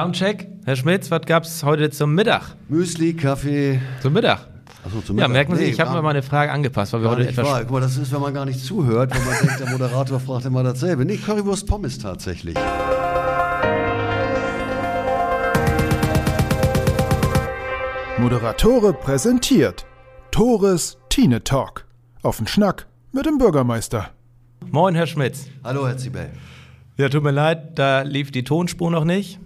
Soundcheck. Herr Schmitz, was gab's heute zum Mittag? Müsli, Kaffee. Zum Mittag. Achso, zum Ja, Mittag. merken Sie, Nee, ich habe mir mal eine Frage angepasst, weil wir heute nicht etwas. wahr. Guck mal, das ist, wenn man gar nicht zuhört, wenn man denkt, der Moderator fragt immer dasselbe. Nee, Currywurst Pommes tatsächlich. Moderatore präsentiert Tores Tine Talk. Auf den Schnack mit dem Bürgermeister. Moin, Herr Schmitz. Hallo, Herr Zibel. Ja, tut mir leid, da lief die Tonspur noch nicht.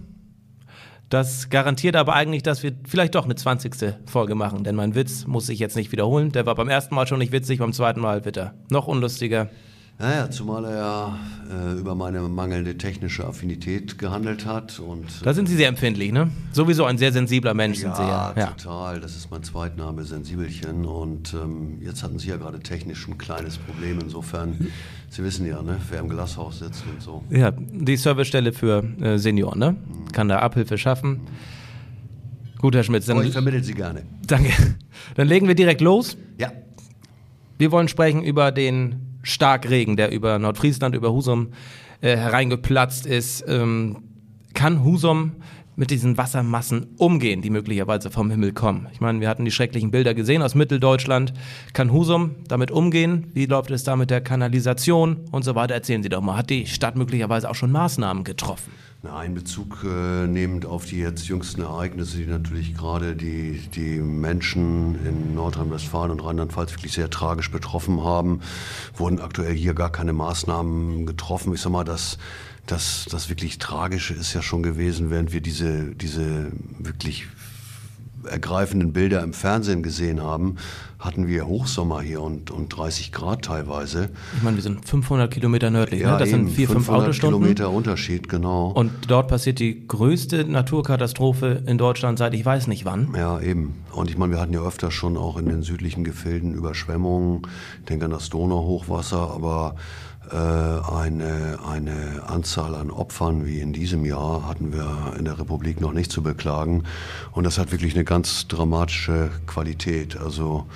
Das garantiert aber eigentlich, dass wir vielleicht doch eine 20. Folge machen, denn mein Witz muss ich jetzt nicht wiederholen. Der war beim ersten Mal schon nicht witzig, beim zweiten Mal wird er noch unlustiger. Naja, zumal er ja äh, über meine mangelnde technische Affinität gehandelt hat. Und, Da sind Sie sehr empfindlich, ne? Sowieso ein sehr sensibler Mensch sind Sie ja, ja. ja. total. Das ist mein Zweitname, Sensibelchen. Und ähm, jetzt hatten Sie ja gerade technisch ein kleines Problem. Insofern, Sie wissen ja, ne, wer im Glashaus sitzt und so. Ja, die Servicestelle für äh, Senioren, ne? Kann da Abhilfe schaffen. Gut, Herr Schmitz, dann, ich vermittle Sie gerne. danke. Dann legen wir direkt los. Ja. Wir wollen sprechen über den Starkregen, der über Nordfriesland, über Husum äh, hereingeplatzt ist. Ähm, kann Husum mit diesen Wassermassen umgehen, die möglicherweise vom Himmel kommen? Ich meine, wir hatten die schrecklichen Bilder gesehen aus Mitteldeutschland. Kann Husum damit umgehen? Wie läuft es da mit der Kanalisation und so weiter? Erzählen Sie doch mal. Hat die Stadt möglicherweise auch schon Maßnahmen getroffen? Nein, Bezug äh, nehmend auf die jetzt jüngsten Ereignisse, die natürlich gerade die, die Menschen in Nordrhein-Westfalen und Rheinland-Pfalz wirklich sehr tragisch betroffen haben, wurden aktuell hier gar keine Maßnahmen getroffen. Ich sag mal, das, das, das wirklich Tragische ist ja schon gewesen, während wir diese, diese wirklich ergreifenden Bilder im Fernsehen gesehen haben, hatten wir Hochsommer hier und, und 30 Grad teilweise. Ich meine, wir sind 500 Kilometer nördlich. ne? Das eben, sind vier, fünf 500 Autostunden. Kilometer Unterschied, genau. Und dort passiert die größte Naturkatastrophe in Deutschland seit ich weiß nicht wann. Ja, eben. Und ich meine, wir hatten ja öfter schon auch in den südlichen Gefilden Überschwemmungen. Ich denke an das Donauhochwasser, aber äh, eine, eine Anzahl an Opfern wie in diesem Jahr hatten wir in der Republik noch nicht zu beklagen. Und das hat wirklich eine ganz dramatische Qualität. Also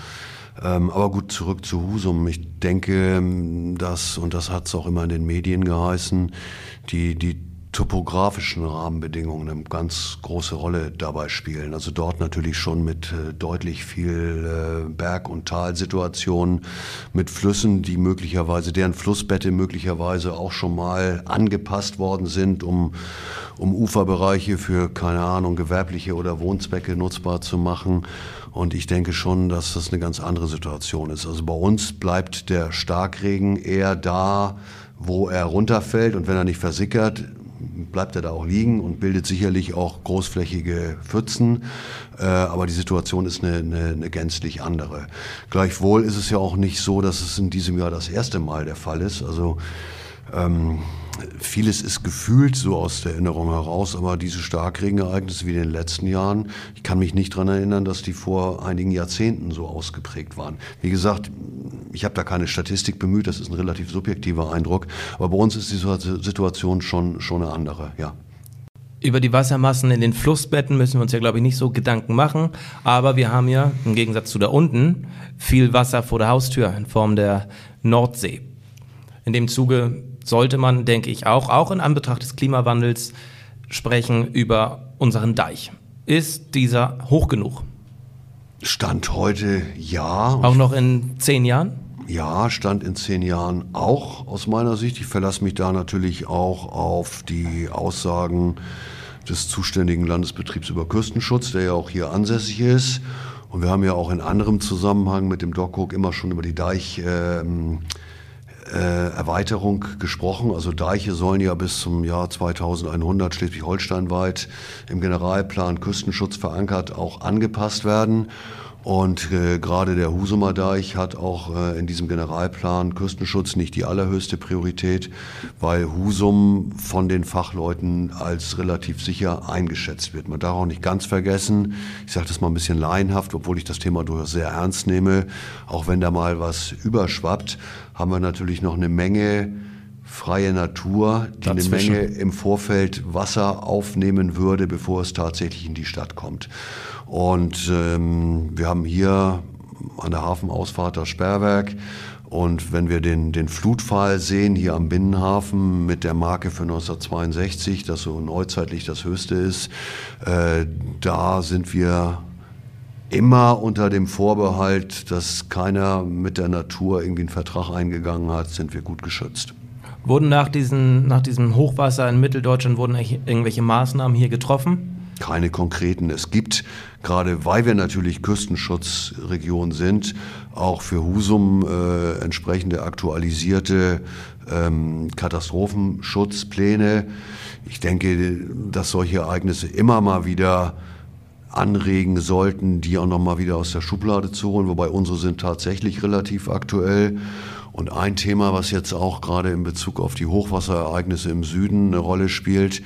aber gut, zurück zu Husum. Ich denke, dass, und das hat es auch immer in den Medien geheißen, die, die topografischen Rahmenbedingungen eine ganz große Rolle dabei spielen. Also dort natürlich schon mit äh, deutlich viel äh, Berg- und Talsituationen, mit Flüssen, die möglicherweise, deren Flussbette möglicherweise auch schon mal angepasst worden sind, um, um Uferbereiche für, keine Ahnung, gewerbliche oder Wohnzwecke nutzbar zu machen. Und ich denke schon, dass das eine ganz andere Situation ist. Also bei uns bleibt der Starkregen eher da, wo er runterfällt und wenn er nicht versickert, bleibt er da auch liegen und bildet sicherlich auch großflächige Pfützen. Äh, aber die Situation ist eine, eine, eine gänzlich andere. Gleichwohl ist es ja auch nicht so, dass es in diesem Jahr das erste Mal der Fall ist. Also ähm, vieles ist gefühlt so aus der Erinnerung heraus, aber diese Starkregenereignisse wie in den letzten Jahren, ich kann mich nicht daran erinnern, dass die vor einigen Jahrzehnten so ausgeprägt waren. Wie gesagt, ich habe da keine Statistik bemüht, das ist ein relativ subjektiver Eindruck, aber bei uns ist die Situation schon, schon eine andere, ja. Über die Wassermassen in den Flussbetten müssen wir uns ja, glaube ich, nicht so Gedanken machen. Aber wir haben ja, im Gegensatz zu da unten, viel Wasser vor der Haustür in Form der Nordsee. In dem Zuge sollte man, denke ich, auch, auch in Anbetracht des Klimawandels sprechen über unseren Deich. Ist dieser hoch genug? Stand heute ja. Auch noch in zehn Jahren? Ja, Stand in zehn Jahren auch aus meiner Sicht. Ich verlasse mich da natürlich auch auf die Aussagen des zuständigen Landesbetriebs über Küstenschutz, der ja auch hier ansässig ist. Und wir haben ja auch in anderem Zusammenhang mit dem DOCUG immer schon über die Deich... Ähm, äh, Erweiterung gesprochen. Also Deiche sollen ja bis zum Jahr 2100 Schleswig-Holstein weit im Generalplan Küstenschutz verankert auch angepasst werden. Und äh, gerade der Husumer Deich hat auch äh, in diesem Generalplan Küstenschutz nicht die allerhöchste Priorität, weil Husum von den Fachleuten als relativ sicher eingeschätzt wird. Man darf auch nicht ganz vergessen, ich sage das mal ein bisschen laienhaft, obwohl ich das Thema durchaus sehr ernst nehme, auch wenn da mal was überschwappt, haben wir natürlich noch eine Menge freie Natur, die Dazwischen. eine Menge im Vorfeld Wasser aufnehmen würde, bevor es tatsächlich in die Stadt kommt. Und ähm, wir haben hier an der Hafenausfahrt das Sperrwerk Und wenn wir den, den Flutfall sehen hier am Binnenhafen mit der Marke für 1962, das so neuzeitlich das höchste ist, äh, da sind wir immer unter dem Vorbehalt, dass keiner mit der Natur irgendwie einen Vertrag eingegangen hat, sind wir gut geschützt. Wurden nach, diesen, nach diesem Hochwasser in Mitteldeutschland wurden irgendwelche Maßnahmen hier getroffen? Keine konkreten. Es gibt, gerade weil wir natürlich Küstenschutzregion sind, auch für Husum äh, entsprechende aktualisierte ähm, Katastrophenschutzpläne. Ich denke, dass solche Ereignisse immer mal wieder anregen sollten, die auch noch mal wieder aus der Schublade zu holen, wobei unsere sind tatsächlich relativ aktuell. Und ein Thema, was jetzt auch gerade in Bezug auf die Hochwasserereignisse im Süden eine Rolle spielt,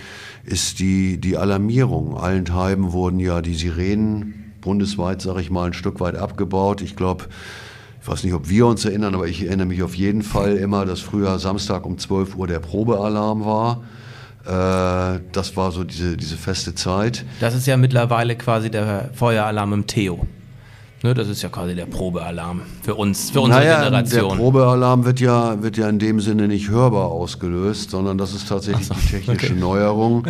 ist die, die Alarmierung. Allenthalben wurden ja die Sirenen bundesweit, sage ich mal, ein Stück weit abgebaut. Ich glaube, ich weiß nicht, ob wir uns erinnern, aber ich erinnere mich auf jeden Fall immer, dass früher Samstag um 12 Uhr der Probealarm war. Äh, das war so diese, diese feste Zeit. Das ist ja mittlerweile quasi der Feueralarm im Theo. Ne, das ist ja quasi der Probealarm für uns, für unsere naja, Generation. Der Probealarm wird ja, wird ja in dem Sinne nicht hörbar ausgelöst, sondern das ist tatsächlich so, die technische okay. Neuerung.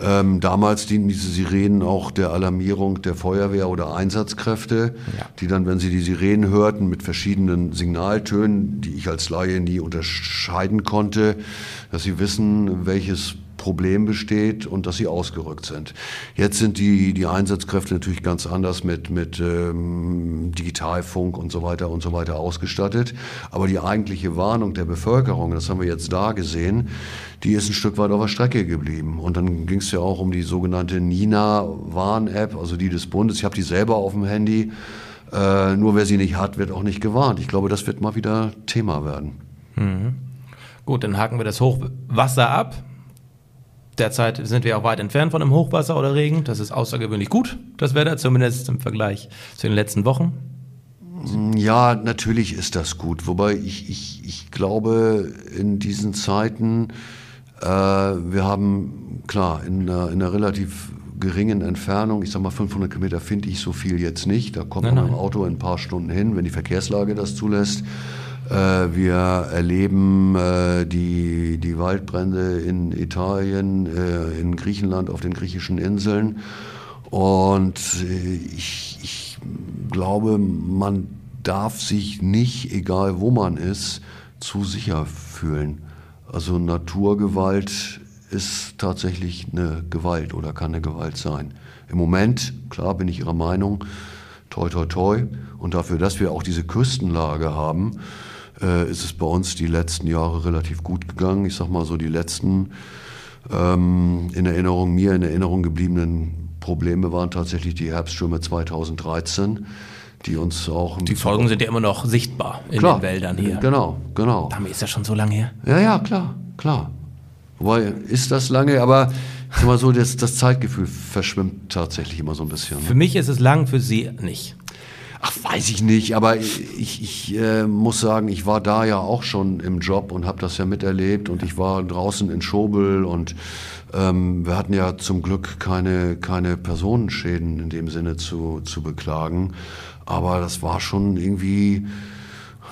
Ähm, damals dienten diese Sirenen auch der Alarmierung der Feuerwehr oder Einsatzkräfte, ja. die dann, wenn sie die Sirenen hörten, mit verschiedenen Signaltönen, die ich als Laie nie unterscheiden konnte, dass sie wissen, welches Problem besteht und dass sie ausgerückt sind. Jetzt sind die, die Einsatzkräfte natürlich ganz anders mit, mit ähm, Digitalfunk und so weiter und so weiter ausgestattet. Aber die eigentliche Warnung der Bevölkerung, das haben wir jetzt da gesehen, die ist ein Stück weit auf der Strecke geblieben. Und dann ging es ja auch um die sogenannte Nina-Warn-App, also die des Bundes. Ich habe die selber auf dem Handy. Äh, nur wer sie nicht hat, wird auch nicht gewarnt. Ich glaube, das wird mal wieder Thema werden. Mhm. Gut, dann haken wir das Hochwasser ab. Derzeit sind wir auch weit entfernt von einem Hochwasser oder Regen. Das ist außergewöhnlich gut, das Wetter, zumindest im Vergleich zu den letzten Wochen. Ja, natürlich ist das gut. Wobei ich, ich, ich glaube, in diesen Zeiten, äh, wir haben, klar, in einer, in einer relativ geringen Entfernung, ich sag mal 500 Kilometer finde ich so viel jetzt nicht. Da kommt nein, man mit dem Auto in ein paar Stunden hin, wenn die Verkehrslage das zulässt. Äh, wir erleben äh, die, die Waldbrände in Italien, äh, in Griechenland, auf den griechischen Inseln. Und ich, ich glaube, man darf sich nicht, egal wo man ist, zu sicher fühlen. Also Naturgewalt ist tatsächlich eine Gewalt oder kann eine Gewalt sein. Im Moment, klar bin ich Ihrer Meinung, toi toi toi. Und dafür, dass wir auch diese Küstenlage haben, äh, ist es bei uns die letzten Jahre relativ gut gegangen. Ich sag mal so, die letzten ähm, in Erinnerung, mir in Erinnerung gebliebenen Probleme waren tatsächlich die Herbststürme 2013 die uns auch. Die Folgen sind ja immer noch sichtbar in klar, den Wäldern hier. Genau, genau. Damit ist das schon so lange her. Ja, ja, klar, klar. Wobei, ist das lange, aber sag mal so, das, das Zeitgefühl verschwimmt tatsächlich immer so ein bisschen. Ne? Für mich ist es lang, für Sie nicht. Ach, weiß ich nicht, aber ich, ich äh, muss sagen, ich war da ja auch schon im Job und habe das ja miterlebt und ich war draußen in Schobel und ähm, wir hatten ja zum Glück keine, keine Personenschäden in dem Sinne zu, zu beklagen, aber das war schon irgendwie,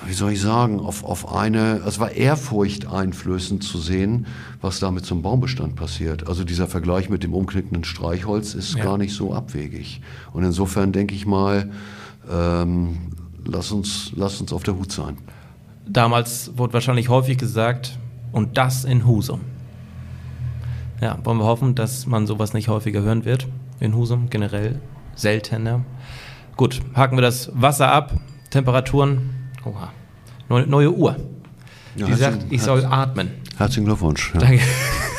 wie soll ich sagen, auf, auf eine, es war ehrfurchteinflößend zu sehen, was da mit so einem Baumbestand passiert. Also dieser Vergleich mit dem umknickenden Streichholz ist ja. gar nicht so abwegig. Und insofern denke ich mal, ähm, lass, uns, lass uns auf der Hut sein. Damals wurde wahrscheinlich häufig gesagt, und das in Husum. Ja, wollen wir hoffen, dass man sowas nicht häufiger hören wird. In Husum generell seltener. Gut, haken wir das Wasser ab. Temperaturen. Oha. Neue, neue Uhr. Ja, Die sagt, ich soll atmen. Herzlichen Glückwunsch. Ja. Danke.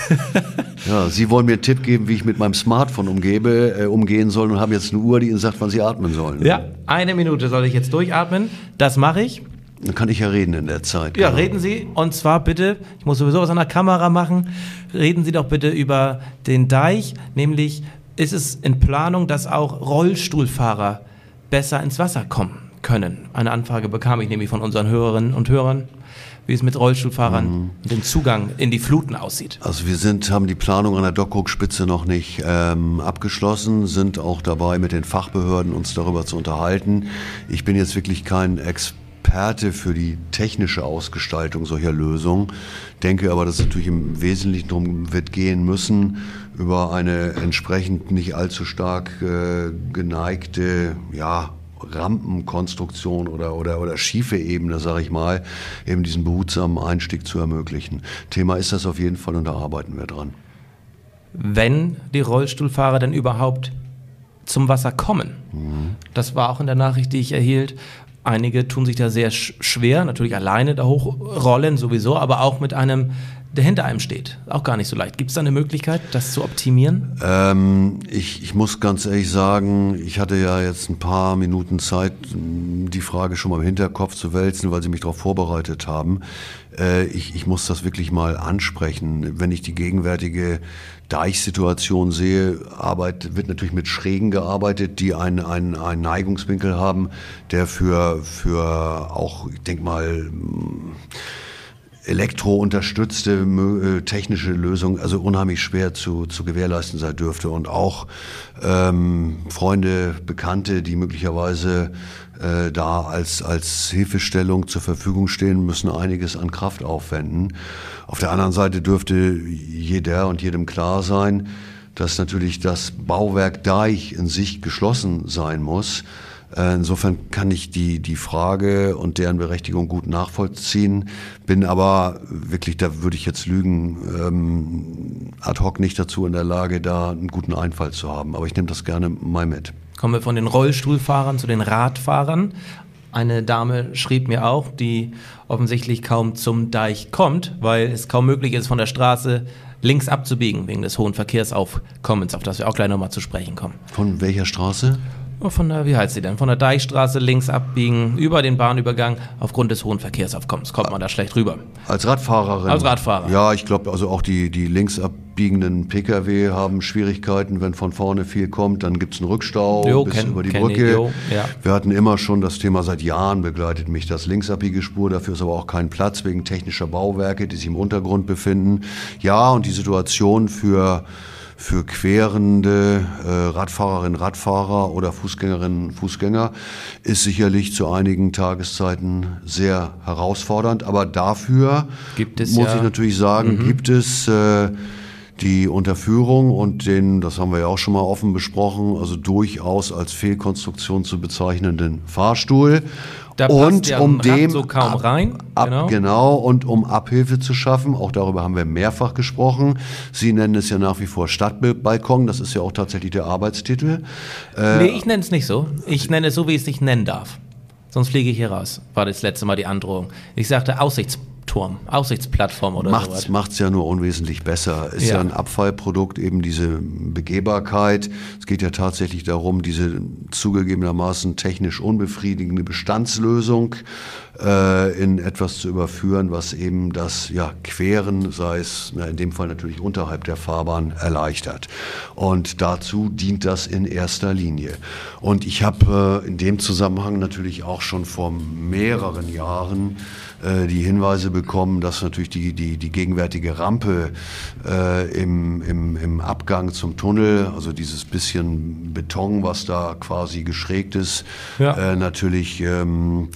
ja, Sie wollen mir einen Tipp geben, wie ich mit meinem Smartphone umgebe, äh, umgehen soll und haben jetzt eine Uhr, die Ihnen sagt, wann Sie atmen sollen. Ja, eine Minute soll ich jetzt durchatmen. Das mache ich. Dann kann ich ja reden in der Zeit. Ja, genau. reden Sie. Und zwar bitte, ich muss sowieso was an der Kamera machen, reden Sie doch bitte über den Deich. Nämlich ist es in Planung, dass auch Rollstuhlfahrer besser ins Wasser kommen können. Eine Anfrage bekam ich nämlich von unseren Hörerinnen und Hörern wie es mit Rollstuhlfahrern mhm. den Zugang in die Fluten aussieht. Also wir sind, haben die Planung an der Dockhook-Spitze noch nicht ähm, abgeschlossen, sind auch dabei, mit den Fachbehörden uns darüber zu unterhalten. Ich bin jetzt wirklich kein Experte Experte für die technische Ausgestaltung solcher Lösungen, denke aber, dass es natürlich im Wesentlichen darum wird gehen müssen, über eine entsprechend nicht allzu stark äh, geneigte, ja, Rampenkonstruktion oder, oder, oder schiefe Ebene, sage ich mal, eben diesen behutsamen Einstieg zu ermöglichen. Thema ist das auf jeden Fall und da arbeiten wir dran. Wenn die Rollstuhlfahrer denn überhaupt zum Wasser kommen. Mhm. Das war auch in der Nachricht, die ich erhielt. Einige tun sich da sehr schwer, natürlich alleine da hochrollen sowieso, aber auch mit einem der hinter einem steht. Auch gar nicht so leicht. Gibt es da eine Möglichkeit, das zu optimieren? Ähm, ich, ich muss ganz ehrlich sagen, ich hatte ja jetzt ein paar Minuten Zeit, die Frage schon mal im Hinterkopf zu wälzen, weil Sie mich darauf vorbereitet haben. Äh, ich, ich muss das wirklich mal ansprechen. Wenn ich die gegenwärtige Deichsituation sehe, Arbeit, wird natürlich mit Schrägen gearbeitet, die einen, einen, einen Neigungswinkel haben, der für, für auch, ich denke mal, elektrounterstützte äh, technische Lösung also unheimlich schwer zu, zu gewährleisten sein dürfte. Und auch ähm, Freunde, Bekannte, die möglicherweise äh, da als, als Hilfestellung zur Verfügung stehen, müssen einiges an Kraft aufwenden. Auf der anderen Seite dürfte jeder und jedem klar sein, dass natürlich das Bauwerk Deich in sich geschlossen sein muss. Äh, insofern kann ich die, die Frage und deren Berechtigung gut nachvollziehen, bin aber wirklich, da würde ich jetzt lügen, ähm, ad hoc nicht dazu in der Lage, da einen guten Einfall zu haben. Aber ich nehme das gerne mal mit. Kommen wir von den Rollstuhlfahrern zu den Radfahrern. Eine Dame schrieb mir auch, die offensichtlich kaum zum Deich kommt, weil es kaum möglich ist, von der Straße links abzubiegen, wegen des hohen Verkehrsaufkommens, auf das wir auch gleich nochmal zu sprechen kommen. Von welcher Straße? Oh, von der, wie heißt sie denn? Von der Deichstraße links abbiegen, über den Bahnübergang. Aufgrund des hohen Verkehrsaufkommens kommt man da schlecht rüber. Als Radfahrerin? Als Radfahrer. Ja, ich glaube, also auch die, die links abbiegenden Pkw haben Schwierigkeiten. Wenn von vorne viel kommt, dann gibt es einen Rückstau jo, bis kenn, über die Brücke. Jo, ja. Wir hatten immer schon das Thema, seit Jahren begleitet mich das linksabbiege Spur. Dafür ist aber auch kein Platz wegen technischer Bauwerke, die sich im Untergrund befinden. Ja, und die Situation für für querende äh, Radfahrerinnen, Radfahrer oder Fußgängerinnen, Fußgänger ist sicherlich zu einigen Tageszeiten sehr herausfordernd. Aber dafür muss ja. ich natürlich sagen, mhm. gibt es äh, die Unterführung und den, das haben wir ja auch schon mal offen besprochen, also durchaus als Fehlkonstruktion zu bezeichnenden Fahrstuhl. Da und um dem so kaum ab, rein. Ab, genau. genau. und um Abhilfe zu schaffen, auch darüber haben wir mehrfach gesprochen. Sie nennen es ja nach wie vor Stadtbalkon, das ist ja auch tatsächlich der Arbeitstitel. Äh, nee, ich nenne es nicht so. Ich nenne es so, wie ich es nicht nennen darf. Sonst fliege ich hier raus, war das letzte Mal die Androhung. Ich sagte Aussichtsbalkon. Turm, Aussichtsplattform oder so. Macht es ja nur unwesentlich besser. Ist ja. ja ein Abfallprodukt, eben diese Begehbarkeit. Es geht ja tatsächlich darum, diese zugegebenermaßen technisch unbefriedigende Bestandslösung äh, in etwas zu überführen, was eben das ja, Queren, sei es na, in dem Fall natürlich unterhalb der Fahrbahn, erleichtert. Und dazu dient das in erster Linie. Und ich habe äh, in dem Zusammenhang natürlich auch schon vor mehreren Jahren äh, die Hinweise bekommen, dass natürlich die, die, die gegenwärtige Rampe äh, im, im, im Abgang zum Tunnel, also dieses bisschen Beton, was da quasi geschrägt ist, ja. äh, natürlich ähm,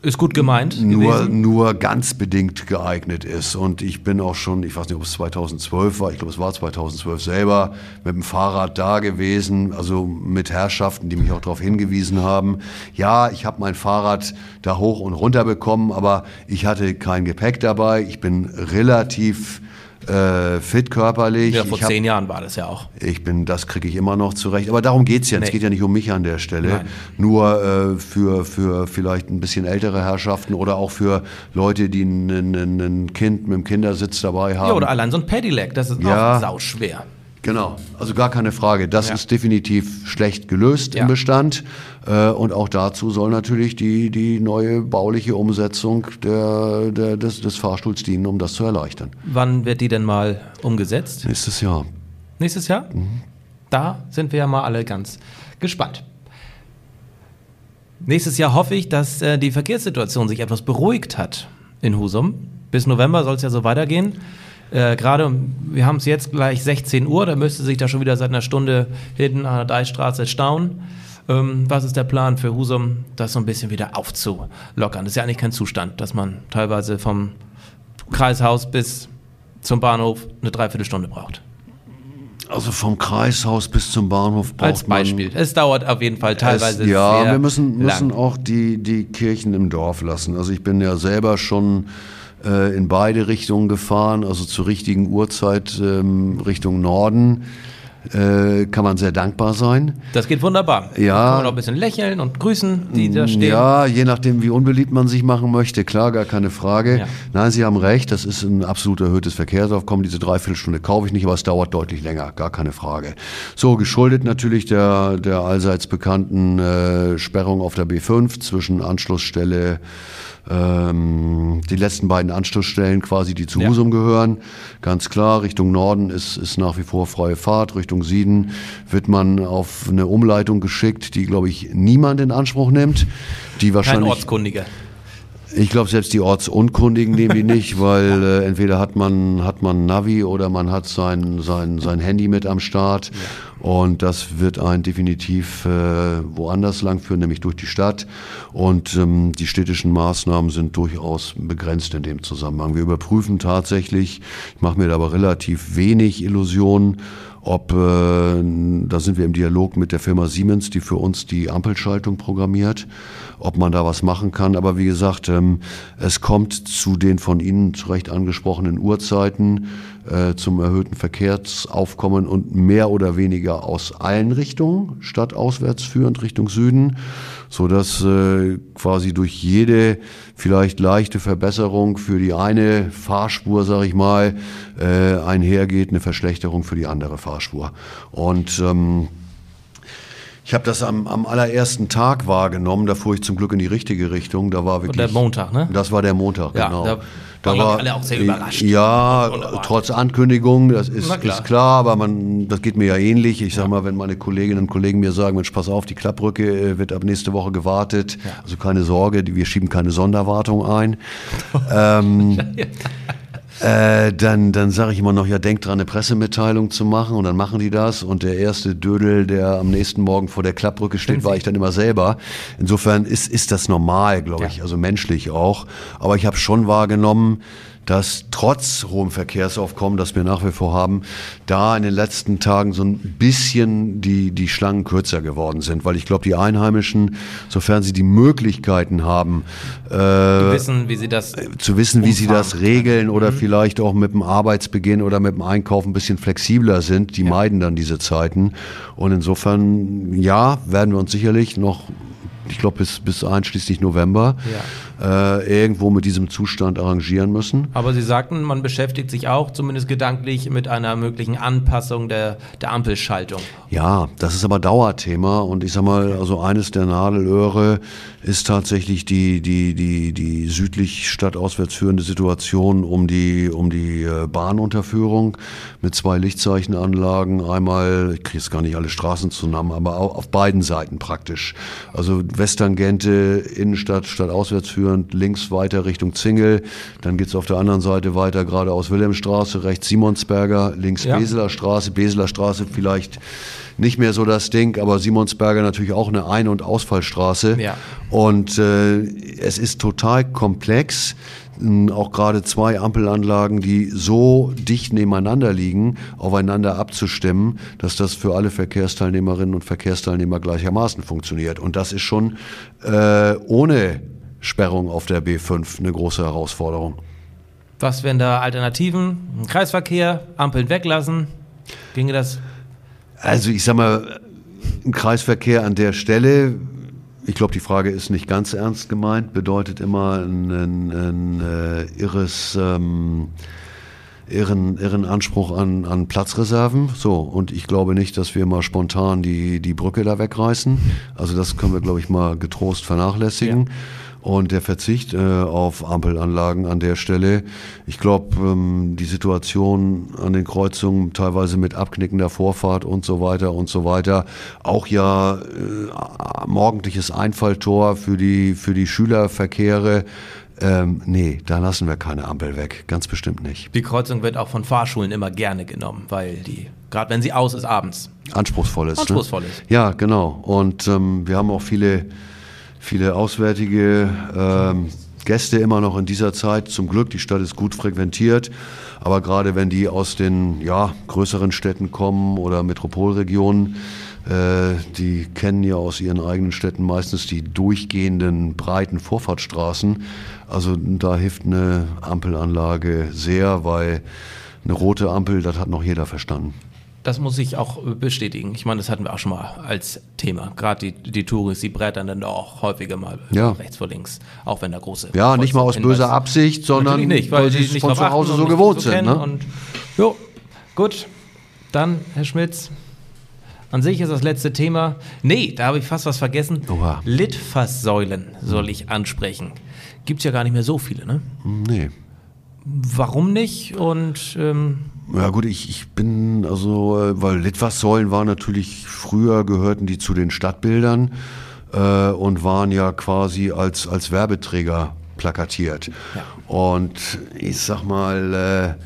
ist gut gemeint. Nur, nur ganz bedingt geeignet ist. Und ich bin auch schon, ich weiß nicht, ob es 2012 war, ich glaube, es war 2012 selber, mit dem Fahrrad da gewesen, also mit Herrschaften, die mich auch darauf hingewiesen haben. Ja, ich habe mein Fahrrad da hoch und runter bekommen, aber ich hatte kein Gepäck dabei. Ich bin relativ äh, fit körperlich. Ja, vor zehn Jahren war das ja auch. Ich bin, das kriege ich immer noch zurecht. Aber darum geht es ja. Nee. Es geht ja nicht um mich an der Stelle. Nein. Nur äh, für, für vielleicht ein bisschen ältere Herrschaften oder auch für Leute, die ein, ein, ein Kind mit dem Kindersitz dabei haben. Ja, oder allein so ein Pedelec, das ist ja. auch sauschwer. Genau, also gar keine Frage. Das ja. ist definitiv schlecht gelöst ja. im Bestand. Äh, und auch dazu soll natürlich die, die neue bauliche Umsetzung der, der, des, des Fahrstuhls dienen, um das zu erleichtern. Wann wird die denn mal umgesetzt? Nächstes Jahr. Nächstes Jahr? Mhm. Da sind wir ja mal alle ganz gespannt. Nächstes Jahr hoffe ich, dass äh, die Verkehrssituation sich etwas beruhigt hat in Husum. Bis November soll es ja so weitergehen. Äh, Gerade, wir haben es jetzt gleich 16 Uhr, da müsste sich da schon wieder seit einer Stunde hinten an der Deichstraße stauen. Ähm, was ist der Plan für Husum, das so ein bisschen wieder aufzulockern? Das ist ja eigentlich kein Zustand, dass man teilweise vom Kreishaus bis zum Bahnhof eine Dreiviertelstunde braucht. Also vom Kreishaus bis zum Bahnhof braucht Als Beispiel. Man es dauert auf jeden Fall teilweise es, ja, sehr wir müssen, müssen lang. auch die, die Kirchen im Dorf lassen. Also ich bin ja selber schon äh, in beide Richtungen gefahren, also zur richtigen Uhrzeit ähm, Richtung Norden. Äh, kann man sehr dankbar sein. Das geht wunderbar. Ja. Da kann man auch ein bisschen lächeln und grüßen, die da stehen. Ja, je nachdem, wie unbeliebt man sich machen möchte, klar, gar keine Frage. Ja. Nein, Sie haben recht, das ist ein absolut erhöhtes Verkehrsaufkommen. Diese Dreiviertelstunde kaufe ich nicht, aber es dauert deutlich länger, gar keine Frage. So, geschuldet natürlich der, der allseits bekannten äh, Sperrung auf der B5 zwischen Anschlussstelle ähm, die letzten beiden Anschlussstellen quasi, die zu Ja. Husum gehören. Ganz klar, Richtung Norden ist, ist nach wie vor freie Fahrt. Richtung Süden wird man auf eine Umleitung geschickt, die, glaube ich, niemand in Anspruch nimmt. Die Kein wahrscheinlich Ortskundiger. Ich glaube, selbst die Ortsunkundigen nehmen die nicht, weil äh, entweder hat man, hat man Navi oder man hat sein, sein, sein Handy mit am Start. Und das wird einen definitiv äh, woanders langführen, nämlich durch die Stadt. Und ähm, die städtischen Maßnahmen sind durchaus begrenzt in dem Zusammenhang. Wir überprüfen tatsächlich, ich mache mir da aber relativ wenig Illusionen, ob, äh, da sind wir im Dialog mit der Firma Siemens, die für uns die Ampelschaltung programmiert, ob man da was machen kann. Aber wie gesagt, ähm, es kommt zu den von Ihnen zu Recht angesprochenen Uhrzeiten äh, zum erhöhten Verkehrsaufkommen und mehr oder weniger aus allen Richtungen, stadtauswärts führend Richtung Süden, so dass äh, quasi durch jede vielleicht leichte Verbesserung für die eine Fahrspur, sage ich mal, äh, einhergeht eine Verschlechterung für die andere Fahrspur. Und ähm, ich habe das am, am allerersten Tag wahrgenommen, da fuhr ich zum Glück in die richtige Richtung. Da war wirklich. der Montag, ne? Das war der Montag, Ja, genau. da waren, glaub ich, alle auch sehr überrascht. Ja, trotz Ankündigung, das ist, klar. ist klar, aber man, das geht mir ja ähnlich. Ich sag mal, wenn meine Kolleginnen und Kollegen mir sagen, Mensch, pass auf, die Klappbrücke äh, wird ab nächste Woche gewartet, also keine Sorge, wir schieben keine Sonderwartung ein. ähm, äh, dann dann sage ich immer noch, ja, denk dran, eine Pressemitteilung zu machen. Und dann machen die das. Und der erste Dödel, der am nächsten Morgen vor der Klappbrücke steht, war ich dann immer selber. Insofern ist, ist das normal, glaube ich, also menschlich auch. Aber ich habe schon wahrgenommen, dass trotz hohem Verkehrsaufkommen, das wir nach wie vor haben, da in den letzten Tagen so ein bisschen die, die Schlangen kürzer geworden sind. Weil ich glaube, die Einheimischen, sofern sie die Möglichkeiten haben, äh, wissen, wie sie das. zu wissen, wie sie das regeln oder vielleicht auch mit dem Arbeitsbeginn oder mit dem Einkauf ein bisschen flexibler sind, die meiden dann diese Zeiten. Und insofern, ja, werden wir uns sicherlich noch, ich glaube, bis, bis einschließlich November äh, irgendwo mit diesem Zustand arrangieren müssen. Aber Sie sagten, man beschäftigt sich auch, zumindest gedanklich, mit einer möglichen Anpassung der, der Ampelschaltung. Ja, das ist aber Dauerthema und ich sag mal, also eines der Nadelöhre ist tatsächlich die, die, die, die südlich stadtauswärts führende Situation um die, um die äh, Bahnunterführung mit zwei Lichtzeichenanlagen. Einmal, ich kriege jetzt gar nicht alle Straßen zusammen, aber auf beiden Seiten praktisch. Also Westtangente, Innenstadt, stadtauswärts führend, links weiter Richtung Zingel, dann geht's auf der anderen Seite weiter geradeaus Wilhelmstraße, rechts Simonsberger, links Ja. Beseler Straße, Beseler Straße vielleicht nicht mehr so das Ding, aber Simonsberger natürlich auch eine Ein- und Ausfallstraße. Ja. Und äh, es ist total komplex. Auch gerade zwei Ampelanlagen, die so dicht nebeneinander liegen, aufeinander abzustimmen, dass das für alle Verkehrsteilnehmerinnen und Verkehrsteilnehmer gleichermaßen funktioniert. Und das ist schon äh, ohne Sperrung auf der B5 eine große Herausforderung. Was wären da Alternativen? Kreisverkehr, Ampeln weglassen? Ginge das? Also ich sag mal, ein Kreisverkehr an der Stelle, ich glaube, die Frage ist nicht ganz ernst gemeint, bedeutet immer ein, ein, ein äh, irres, ähm, irren, irren Anspruch an, an Platzreserven. So, und ich glaube nicht, dass wir mal spontan die, die Brücke da wegreißen. Also das können wir, glaube ich, mal getrost vernachlässigen. Und der Verzicht äh, auf Ampelanlagen an der Stelle, ich glaube, ähm, die Situation an den Kreuzungen, teilweise mit abknickender Vorfahrt und so weiter und so weiter, auch ja äh, morgendliches Einfalltor für die, für die Schülerverkehre. Ähm, nee, da lassen wir keine Ampel weg, ganz bestimmt nicht. Die Kreuzung wird auch von Fahrschulen immer gerne genommen, weil die, gerade wenn sie aus ist abends, anspruchsvoll ist. Anspruchsvoll ne? ist. Ja, genau. Und ähm, wir haben auch viele, viele auswärtige ähm, Gäste immer noch in dieser Zeit. Zum Glück, die Stadt ist gut frequentiert. Aber gerade wenn die aus den ja, größeren Städten kommen oder Metropolregionen, äh, die kennen ja aus ihren eigenen Städten meistens die durchgehenden breiten Vorfahrtsstraßen. Also da hilft eine Ampelanlage sehr, weil eine rote Ampel, das hat noch jeder verstanden. Das muss ich auch bestätigen. Ich meine, das hatten wir auch schon mal als Thema. Gerade die, die Touris, die brettern dann auch häufiger mal Ja. rechts vor links, auch wenn da große. Ja, nicht mal aus Hinweis- böser Absicht, sondern nicht, weil, weil sie nicht von zu Hause so gewohnt so sind. kennen Ne? Und, jo, gut. Dann, Herr Schmitz, an sich ist das letzte Thema. Nee, da habe ich fast was vergessen. Oha. Litfaßsäulen soll ich ansprechen. Gibt es ja gar nicht mehr so viele, ne? Nee. Warum nicht? Und ähm, Ja gut, ich, ich bin, also, weil Litfaßsäulen waren natürlich, früher gehörten die zu den Stadtbildern äh, und waren ja quasi als, als Werbeträger plakatiert. Und ich sag mal, äh,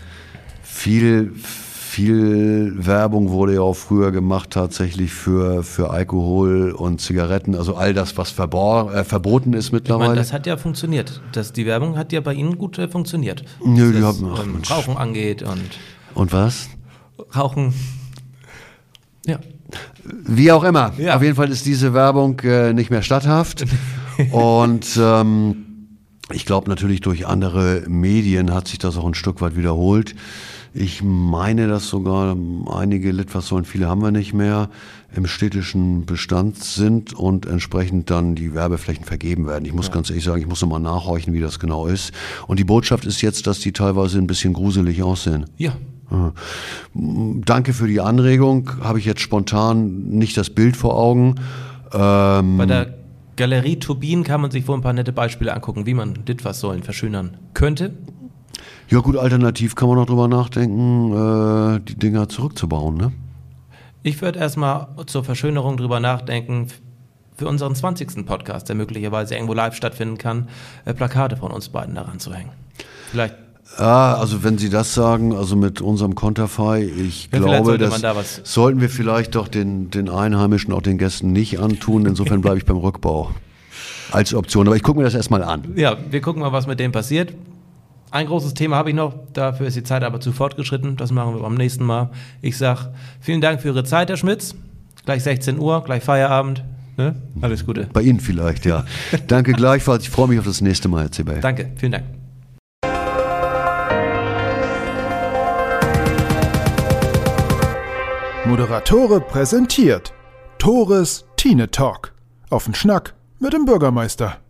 viel, viel Werbung wurde ja auch früher gemacht tatsächlich für, für Alkohol und Zigaretten, also all das, was äh, verboten ist ich meine, mittlerweile. das hat ja funktioniert. Das, die Werbung hat ja bei Ihnen gut äh, funktioniert. Nö, die Was haben- ach, ähm. Rauchen angeht und und was? Rauchen. Ja. Wie auch immer. Ja. Auf jeden Fall ist diese Werbung äh, nicht mehr statthaft. Und ähm, ich glaube natürlich durch andere Medien hat sich das auch ein Stück weit wiederholt. Ich meine, dass sogar einige Litfaßsäulen, viele haben wir nicht mehr, im städtischen Bestand sind und entsprechend dann die Werbeflächen vergeben werden. Ich muss ganz ehrlich sagen, ich muss nochmal nachhorchen, wie das genau ist. Und die Botschaft ist jetzt, dass die teilweise ein bisschen gruselig aussehen. Ja. Danke für die Anregung. Habe ich jetzt spontan nicht das Bild vor Augen. Ähm, Bei der Galerie Turbin kann man sich wohl ein paar nette Beispiele angucken, wie man Litfaßsäulen verschönern könnte. ja gut, alternativ kann man noch drüber nachdenken, äh, die Dinger zurückzubauen. Ne? Ich würde erstmal zur Verschönerung drüber nachdenken, für unseren 20. Podcast, der möglicherweise irgendwo live stattfinden kann, äh, Plakate von uns beiden daran zu hängen. Vielleicht, Ja, also wenn Sie das sagen, also mit unserem Konterfei, ich Ja, glaube, sollte das man da was- sollten wir vielleicht doch den, den Einheimischen, auch den Gästen nicht antun. Insofern bleibe ich beim Rückbau als Option. Aber ich gucke mir das erstmal an. ja, wir gucken mal, was mit dem passiert. Ein großes Thema habe ich noch, dafür ist die Zeit aber zu fortgeschritten. Das machen wir beim nächsten Mal. Ich sage vielen Dank für Ihre Zeit, Herr Schmitz. Gleich 16 Uhr, gleich Feierabend. Ne? Alles Gute. Bei Ihnen vielleicht, ja. Danke gleichfalls. Ich freue mich auf das nächste Mal, Herr Zibel. Danke, vielen Dank. Moderatore präsentiert Tores Tine Talk. Auf den Schnack mit dem Bürgermeister.